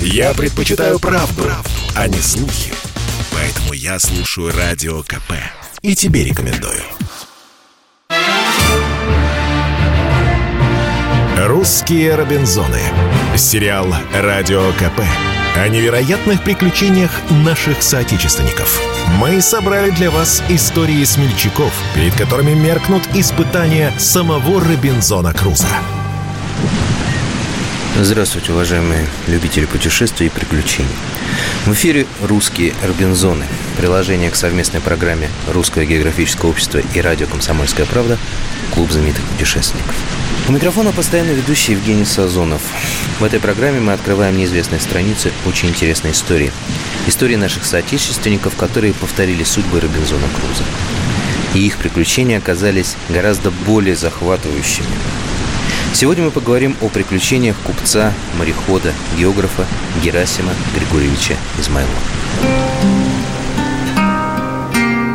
Я предпочитаю правду, правду, а не слухи. Поэтому я слушаю Радио КП. И тебе рекомендую. «Русские Робинзоны». Сериал «Радио КП» о невероятных приключениях наших соотечественников. Мы собрали для вас истории смельчаков, перед которыми меркнут испытания самого Робинзона Круза. Здравствуйте, уважаемые любители путешествий и приключений. В эфире «Русские Робинзоны» – приложение к совместной программе Русского географического общества и радио «Комсомольская правда» «Клуб знаменитых путешественников». У микрофона постоянно ведущий Евгений Сазонов. В этой программе мы открываем неизвестные страницы очень интересной истории. Истории наших соотечественников, которые повторили судьбы Робинзона Круза. И их приключения оказались гораздо более захватывающими, Сегодня мы поговорим о приключениях купца, морехода, географа Герасима Григорьевича Измайлова.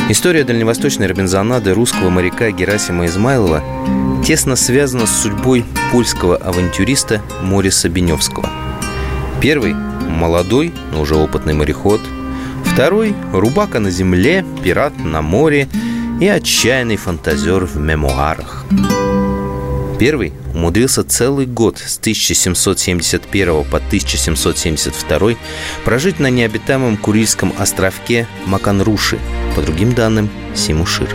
История дальневосточной Робинзонады русского моряка Герасима Измайлова тесно связана с судьбой польского авантюриста Мориса Беневского. Первый – молодой, но уже опытный мореход. Второй – рубака на земле, пират на море и отчаянный фантазер в мемуарах. Первый умудрился целый год с 1771 по 1772 прожить на необитаемом Курильском островке Маканруши, по другим данным Симушир,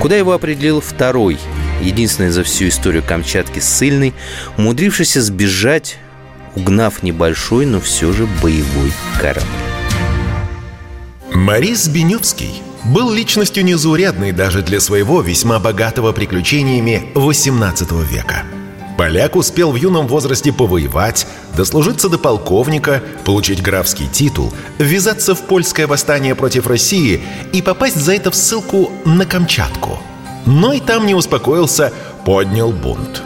куда его определил второй, единственный за всю историю Камчатки ссыльный, умудрившийся сбежать, угнав небольшой, но все же боевой корабль. Борис Беневский был личностью незаурядной даже для своего весьма богатого приключениями XVIII века. Поляк успел в юном возрасте повоевать, дослужиться до полковника, получить графский титул, ввязаться в польское восстание против России и попасть за это в ссылку на Камчатку. Но и там не успокоился, поднял бунт.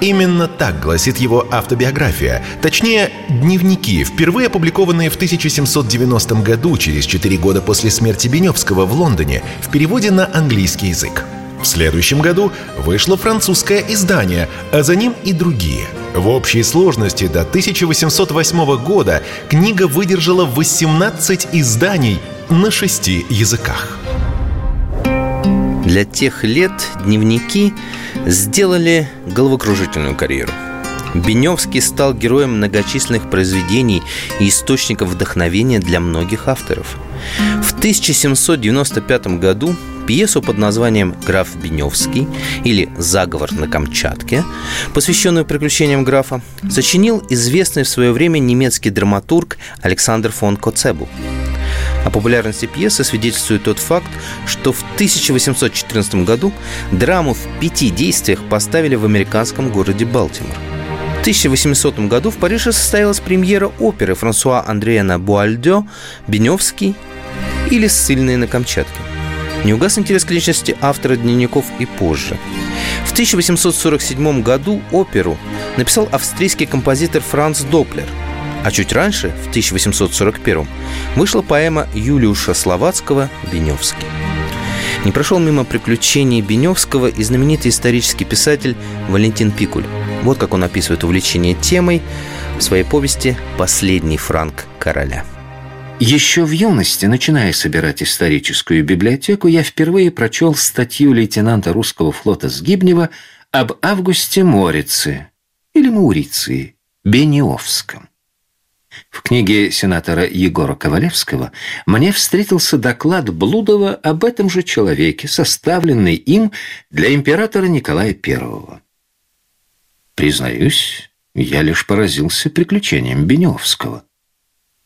Именно так гласит его автобиография, точнее, дневники, впервые опубликованные в 1790 году, через 4 года после смерти Беневского в Лондоне, в переводе на английский язык. В следующем году вышло французское издание, а за ним и другие. В общей сложности до 1808 года книга выдержала 18 изданий на шести языках. Для тех лет дневники сделали головокружительную карьеру. Беневский стал героем многочисленных произведений и источников вдохновения для многих авторов. В 1795 году пьесу под названием «Граф Беневский» или «Заговор на Камчатке», посвященную приключениям графа, сочинил известный в свое время немецкий драматург Александр фон Коцебу. О популярности пьесы свидетельствует тот факт, что в 1814 году драму в пяти действиях поставили в американском городе Балтимор. В 1800 году в Париже состоялась премьера оперы Франсуа Андреана Буальдё «Беневский» или «Ссыльные на Камчатке». Не угас интерес к личности автора дневников и позже. В 1847 году оперу написал австрийский композитор Франц Доплер – а чуть раньше, в 1841 вышла поэма Юлиуша Словацкого «Беневский». Не прошел мимо приключений Беневского и знаменитый исторический писатель Валентин Пикуль. Вот как он описывает увлечение темой в своей повести «Последний франк короля». Еще в юности, начиная собирать историческую библиотеку, я впервые прочел статью лейтенанта русского флота Сгибнева об Августе Морице или Мауриции, Бениовском. В книге сенатора Егора Ковалевского мне встретился доклад Блудова об этом же человеке, составленный им для императора Николая I. Признаюсь, я лишь поразился приключением Беневского.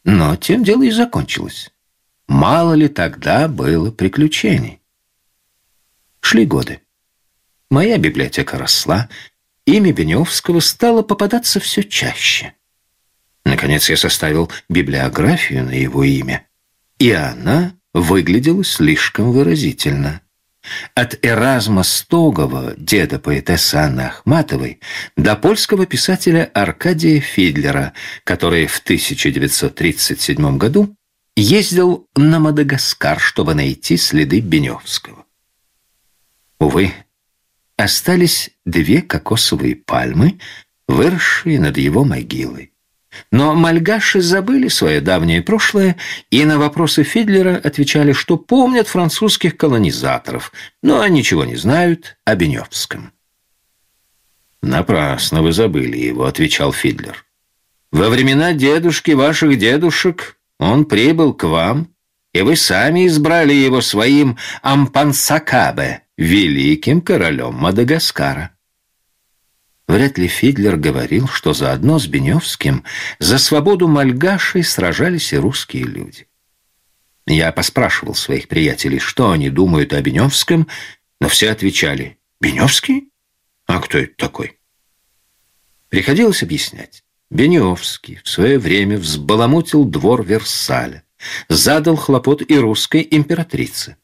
Но тем дело и закончилось. Мало ли тогда было приключений. Шли годы. Моя библиотека росла, имя Беневского стало попадаться все чаще. Наконец я составил библиографию на его имя, и она выглядела слишком выразительно. От Эразма Стогова, деда поэтессы Анны Ахматовой, до польского писателя Аркадия Фидлера, который в 1937 году ездил на Мадагаскар, чтобы найти следы Беневского. Увы, остались две кокосовые пальмы, выросшие над его могилой. Но мальгаши забыли свое давнее прошлое и на вопросы Фидлера отвечали, что помнят французских колонизаторов, но ничего не знают о Беневском. «Напрасно вы забыли его», — отвечал Фидлер. «Во времена дедушки ваших дедушек он прибыл к вам, и вы сами избрали его своим Ампансакабе, великим королем Мадагаскара». Вряд ли Фидлер говорил, что заодно с Беневским за свободу Мальгашей сражались и русские люди. Я поспрашивал своих приятелей, что они думают о Беневском, но все отвечали «Беневский? А кто это такой?» Приходилось объяснять. Беневский в свое время взбаламутил двор Версаля, задал хлопот и русской императрице.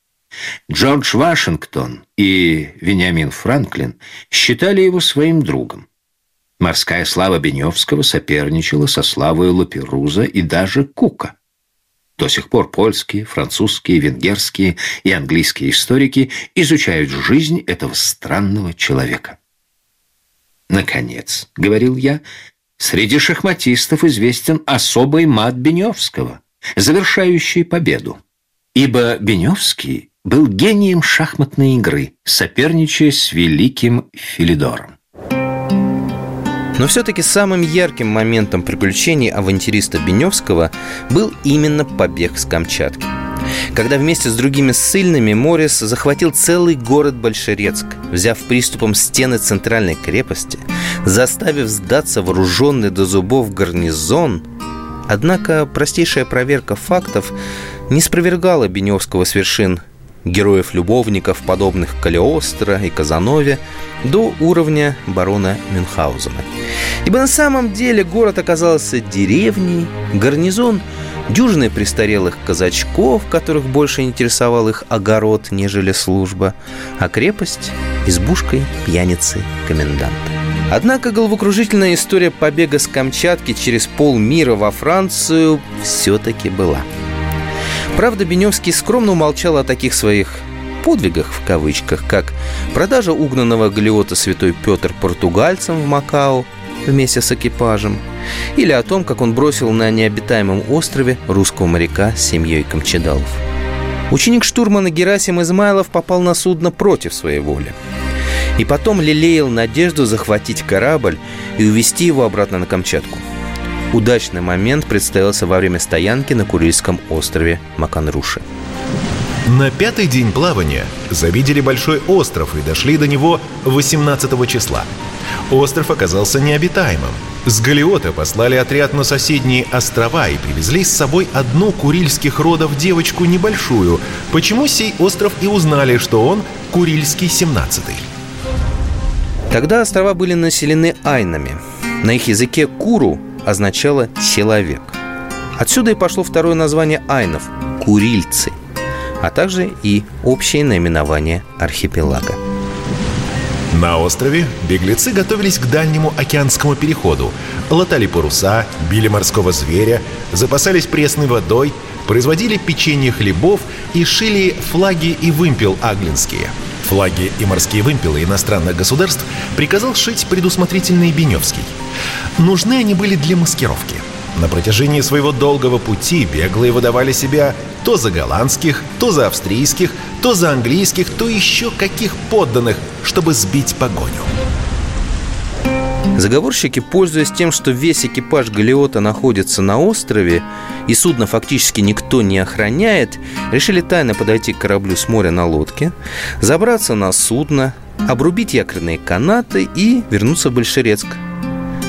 Джордж Вашингтон и Вениамин Франклин считали его своим другом. Морская слава Беневского соперничала со славой Лаперуза и даже Кука. До сих пор польские, французские, венгерские и английские историки изучают жизнь этого странного человека. «Наконец», — говорил я, — «среди шахматистов известен особый мат Беневского, завершающий победу. Ибо Беневский был гением шахматной игры, соперничая с великим Филидором. Но все-таки самым ярким моментом приключений авантюриста Беневского был именно побег с Камчатки. Когда вместе с другими ссыльными Морис захватил целый город Большерецк, взяв приступом стены центральной крепости, заставив сдаться вооруженный до зубов гарнизон, однако простейшая проверка фактов не спровергала Беневского с вершин героев-любовников, подобных Калиостро и Казанове, до уровня барона Мюнхгаузена. Ибо на самом деле город оказался деревней, гарнизон дюжиной престарелых казачков, которых больше интересовал их огород, нежели служба, а крепость – избушкой пьяницы коменданта. Однако головокружительная история побега с Камчатки через полмира во Францию все-таки была – Правда, Беневский скромно умолчал о таких своих подвигах в кавычках, как продажа угнанного галиота святой Петр португальцам в Макао вместе с экипажем, или о том, как он бросил на необитаемом острове русского моряка с семьей Камчедалов. Ученик штурмана Герасим Измайлов попал на судно против своей воли. И потом лелеял надежду захватить корабль и увезти его обратно на Камчатку – Удачный момент представился во время стоянки на Курильском острове Маканруши. На пятый день плавания завидели большой остров и дошли до него 18 числа. Остров оказался необитаемым. С Галиота послали отряд на соседние острова и привезли с собой одну курильских родов девочку небольшую, почему сей остров и узнали, что он Курильский 17-й. Тогда острова были населены айнами. На их языке куру означало «человек». Отсюда и пошло второе название айнов – «курильцы», а также и общее наименование архипелага. На острове беглецы готовились к дальнему океанскому переходу, латали паруса, били морского зверя, запасались пресной водой, производили печенье хлебов и шили флаги и вымпел аглинские. Флаги и морские вымпелы иностранных государств приказал шить предусмотрительный Беневский – Нужны они были для маскировки. На протяжении своего долгого пути беглые выдавали себя то за голландских, то за австрийских, то за английских, то еще каких подданных, чтобы сбить погоню. Заговорщики, пользуясь тем, что весь экипаж Галиота находится на острове и судно фактически никто не охраняет, решили тайно подойти к кораблю с моря на лодке, забраться на судно, обрубить якорные канаты и вернуться в Большерецк –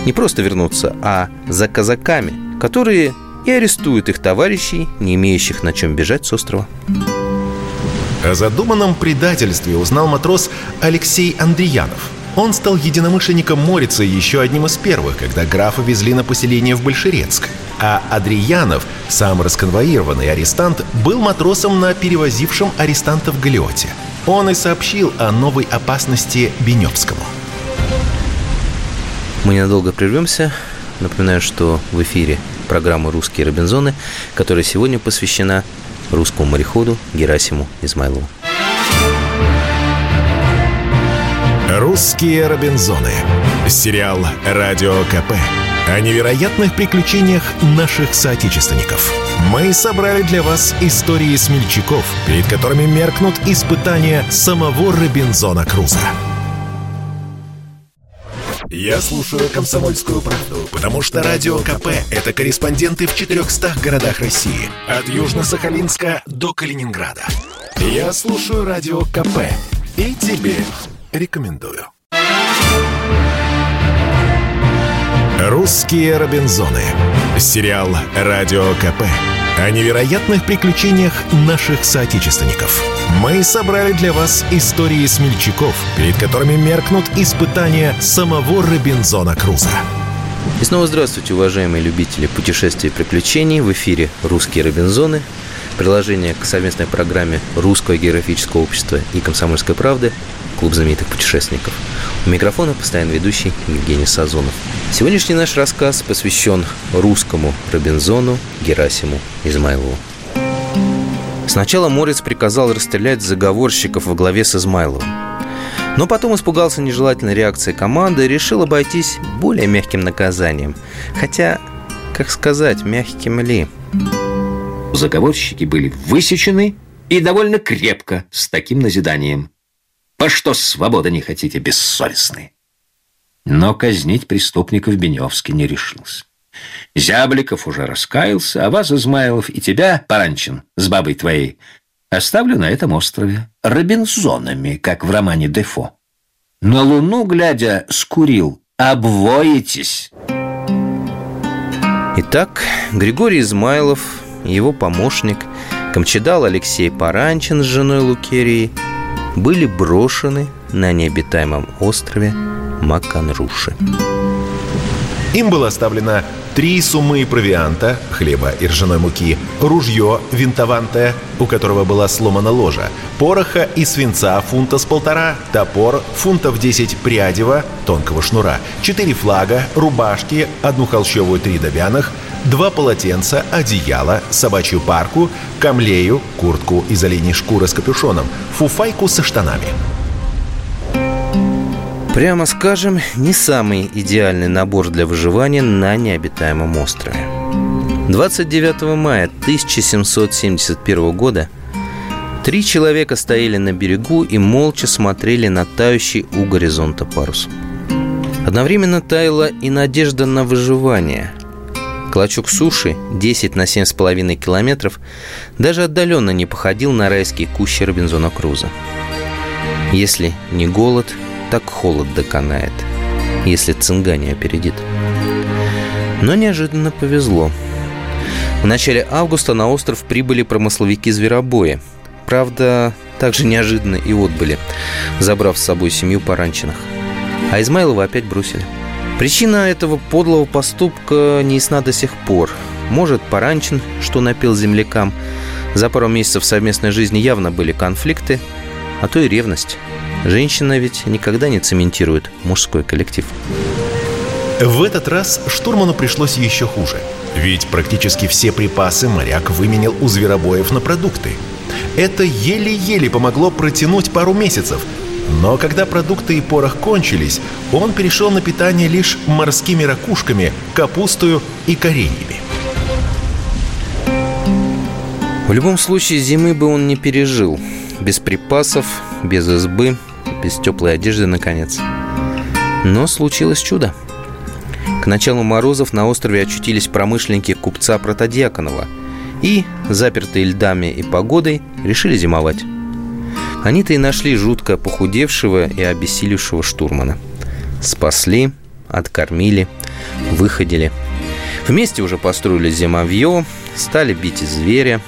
не просто вернуться, а за казаками, которые и арестуют их товарищей, не имеющих на чем бежать с острова. О задуманном предательстве узнал матрос Алексей Андреянов. Он стал единомышленником Морица еще одним из первых, когда графа везли на поселение в Большерецк. А Адриянов, сам расконвоированный арестант, был матросом на перевозившем арестантов Галиоте. Он и сообщил о новой опасности Беневскому – мы ненадолго прервемся. Напоминаю, что в эфире программа «Русские Робинзоны», которая сегодня посвящена русскому мореходу Герасиму Измайлову. «Русские Робинзоны». Сериал «Радио КП». о невероятных приключениях наших соотечественников. Мы собрали для вас истории смельчаков, перед которыми меркнут испытания самого Робинзона Круза. Я слушаю «Комсомольскую правду», потому что «Радио КП» — это корреспонденты в 400 городах России. От Южно-Сахалинска до Калининграда. Я слушаю «Радио КП» и тебе рекомендую. «Русские Робинзоны». Сериал «Радио КП» о невероятных приключениях наших соотечественников. Мы собрали для вас истории смельчаков, перед которыми меркнут испытания самого Робинзона Круза. И снова здравствуйте, уважаемые любители путешествий и приключений. В эфире «Русские Робинзоны». Приложение к совместной программе Русского географического общества и «Комсомольской правды» Клуб знаменитых путешественников. У микрофона постоянно ведущий Евгений Сазонов. Сегодняшний наш рассказ посвящен русскому Робинзону Герасиму Измайлову. Сначала Морец приказал расстрелять заговорщиков во главе с Измайловым. Но потом испугался нежелательной реакции команды и решил обойтись более мягким наказанием. Хотя, как сказать, мягким ли? Заговорщики были высечены и довольно крепко с таким назиданием. По что свободы не хотите, бессовестные? Но казнить преступников Беневский не решился. Зябликов уже раскаялся, а вас, Измайлов, и тебя, Паранчин, с бабой твоей, оставлю на этом острове Робинзонами, как в романе Дефо. На луну, глядя, скурил. Обвоитесь. Итак, Григорий Измайлов, его помощник, Камчедал Алексей Паранчин с женой Лукерией были брошены на необитаемом острове Маканруши. Им было оставлено три суммы провианта, хлеба и ржаной муки, ружье винтовантое, у которого была сломана ложа, пороха и свинца фунта с полтора, топор фунтов 10 прядева, тонкого шнура, четыре флага, рубашки, одну холщовую три добяных, два полотенца, одеяло, собачью парку, камлею, куртку из оленей шкуры с капюшоном, фуфайку со штанами. Прямо скажем, не самый идеальный набор для выживания на необитаемом острове. 29 мая 1771 года три человека стояли на берегу и молча смотрели на тающий у горизонта парус. Одновременно таяла и надежда на выживание – Клочок суши 10 на 7,5 километров даже отдаленно не походил на райские кущи Робинзона Круза. Если не голод, так холод доконает, если цинга не опередит. Но неожиданно повезло. В начале августа на остров прибыли промысловики зверобоя. Правда, также неожиданно и отбыли, забрав с собой семью поранченных. А Измайлова опять бросили – Причина этого подлого поступка не ясна до сих пор. Может, Паранчин, что напил землякам. За пару месяцев совместной жизни явно были конфликты, а то и ревность. Женщина ведь никогда не цементирует мужской коллектив. В этот раз штурману пришлось еще хуже. Ведь практически все припасы моряк выменял у зверобоев на продукты. Это еле-еле помогло протянуть пару месяцев – но когда продукты и порох кончились, он перешел на питание лишь морскими ракушками, капустою и кореньями. В любом случае, зимы бы он не пережил. Без припасов, без избы, без теплой одежды, наконец. Но случилось чудо. К началу морозов на острове очутились промышленники купца Протодьяконова и, запертые льдами и погодой, решили зимовать. Они-то и нашли жутко похудевшего и обессилевшего штурмана. Спасли, откормили, выходили. Вместе уже построили зимовье, стали бить зверя.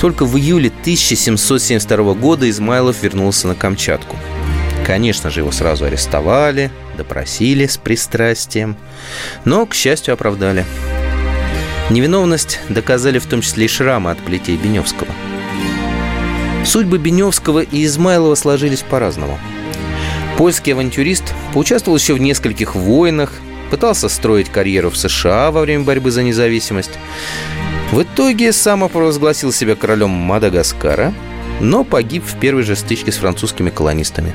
Только в июле 1772 года Измайлов вернулся на Камчатку. Конечно же, его сразу арестовали, допросили с пристрастием, но, к счастью, оправдали. Невиновность доказали в том числе и шрамы от плетей Беневского – Судьбы Беневского и Измайлова сложились по-разному. Польский авантюрист поучаствовал еще в нескольких войнах, пытался строить карьеру в США во время борьбы за независимость. В итоге самопровозгласил себя королем Мадагаскара, но погиб в первой же стычке с французскими колонистами.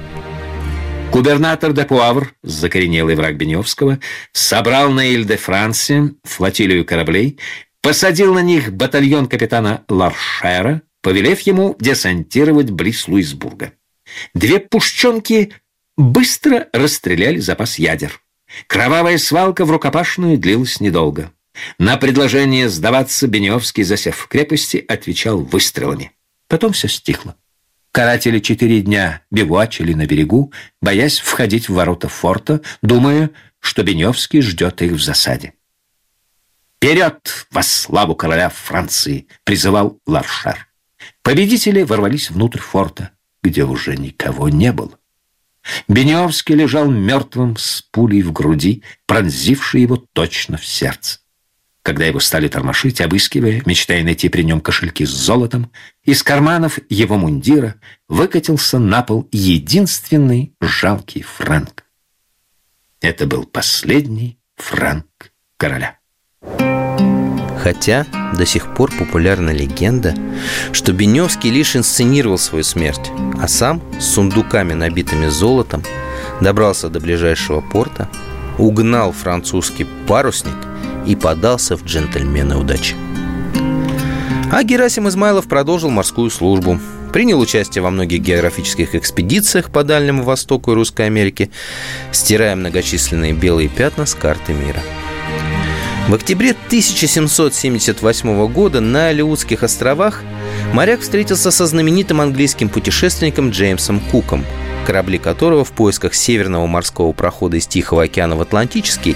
Губернатор де Пуавр, закоренелый враг Беневского, собрал на Иль-де-Франсе флотилию кораблей, посадил на них батальон капитана Ларшера, повелев ему десантировать близ Луисбурга. Две пушченки быстро расстреляли запас ядер. Кровавая свалка в рукопашную длилась недолго. На предложение сдаваться Беневский, засев в крепости, отвечал выстрелами. Потом все стихло. Каратели четыре дня бивуачили на берегу, боясь входить в ворота форта, думая, что Беневский ждет их в засаде. «Вперед во славу короля Франции!» — призывал Ларшар. Победители ворвались внутрь форта, где уже никого не было. Беневский лежал мертвым с пулей в груди, пронзившей его точно в сердце. Когда его стали тормошить, обыскивая, мечтая найти при нем кошельки с золотом, из карманов его мундира выкатился на пол единственный жалкий франк. Это был последний франк короля. Хотя до сих пор популярна легенда, что Беневский лишь инсценировал свою смерть, а сам с сундуками, набитыми золотом, добрался до ближайшего порта, угнал французский парусник – и подался в джентльмены удачи. А Герасим Измайлов продолжил морскую службу. Принял участие во многих географических экспедициях по Дальнему Востоку и Русской Америке, стирая многочисленные белые пятна с карты мира. В октябре 1778 года на Алиутских островах моряк встретился со знаменитым английским путешественником Джеймсом Куком – корабли которого в поисках северного морского прохода из Тихого океана в Атлантический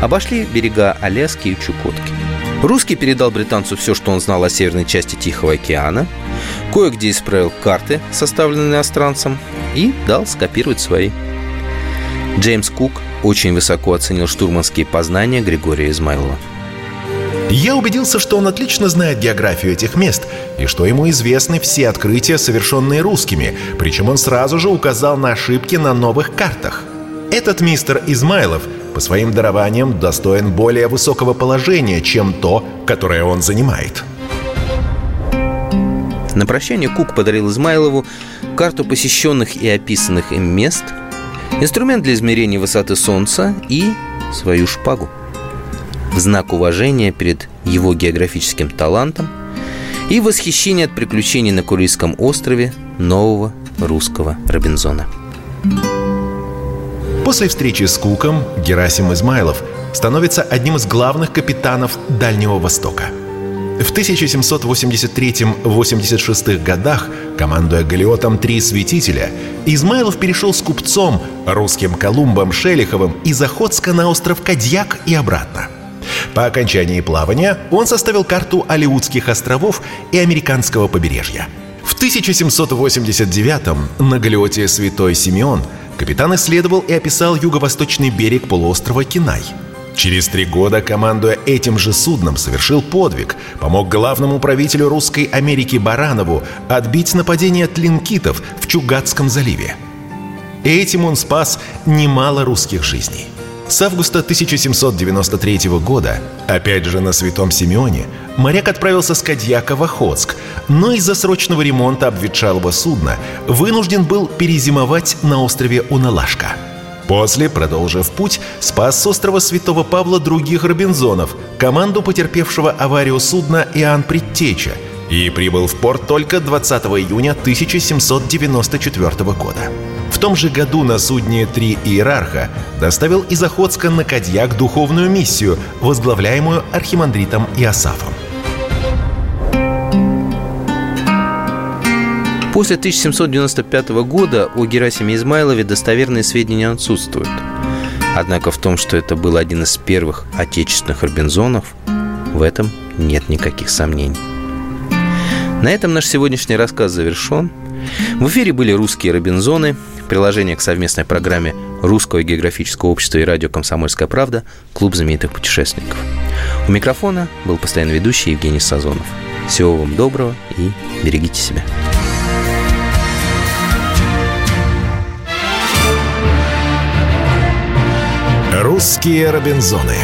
обошли берега Аляски и Чукотки. Русский передал британцу все, что он знал о северной части Тихого океана, кое-где исправил карты, составленные иностранцем, и дал скопировать свои. Джеймс Кук очень высоко оценил штурманские познания Григория Измайлова. Я убедился, что он отлично знает географию этих мест и что ему известны все открытия, совершенные русскими, причем он сразу же указал на ошибки на новых картах. Этот мистер Измайлов по своим дарованиям достоин более высокого положения, чем то, которое он занимает. На прощание Кук подарил Измайлову карту посещенных и описанных им мест, инструмент для измерения высоты Солнца и свою шпагу в знак уважения перед его географическим талантом и восхищения от приключений на Курильском острове нового русского Робинзона. После встречи с Куком Герасим Измайлов становится одним из главных капитанов Дальнего Востока. В 1783-86 годах, командуя галиотом «Три святителя», Измайлов перешел с купцом, русским Колумбом Шелиховым из Охотска на остров Кадьяк и обратно – по окончании плавания он составил карту Алиутских островов и американского побережья. В 1789-м на галеоте «Святой Симеон» капитан исследовал и описал юго-восточный берег полуострова Кинай. Через три года, командуя этим же судном, совершил подвиг, помог главному правителю Русской Америки Баранову отбить нападение тлинкитов в Чугатском заливе. Этим он спас немало русских жизней – с августа 1793 года, опять же на Святом Симеоне, моряк отправился с Кадьяка в Охотск, но из-за срочного ремонта обветшалого судна вынужден был перезимовать на острове Уналашка. После, продолжив путь, спас с острова Святого Павла других Робинзонов, команду потерпевшего аварию судна Иоанн Предтеча, и прибыл в порт только 20 июня 1794 года. В том же году на судне «Три Иерарха» доставил из Охотска на Кадьяк духовную миссию, возглавляемую архимандритом Иосафом. После 1795 года о Герасиме Измайлове достоверные сведения отсутствуют. Однако в том, что это был один из первых отечественных Робинзонов, в этом нет никаких сомнений. На этом наш сегодняшний рассказ завершен. В эфире были русские Робинзоны – приложение к совместной программе Русского географического общества и радио «Комсомольская правда» «Клуб знаменитых путешественников». У микрофона был постоянно ведущий Евгений Сазонов. Всего вам доброго и берегите себя. «Русские Робинзоны».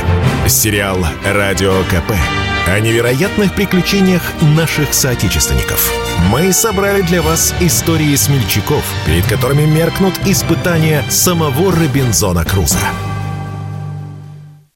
Сериал «Радио КП» о невероятных приключениях наших соотечественников. Мы собрали для вас истории смельчаков, перед которыми меркнут испытания самого Робинзона Круза.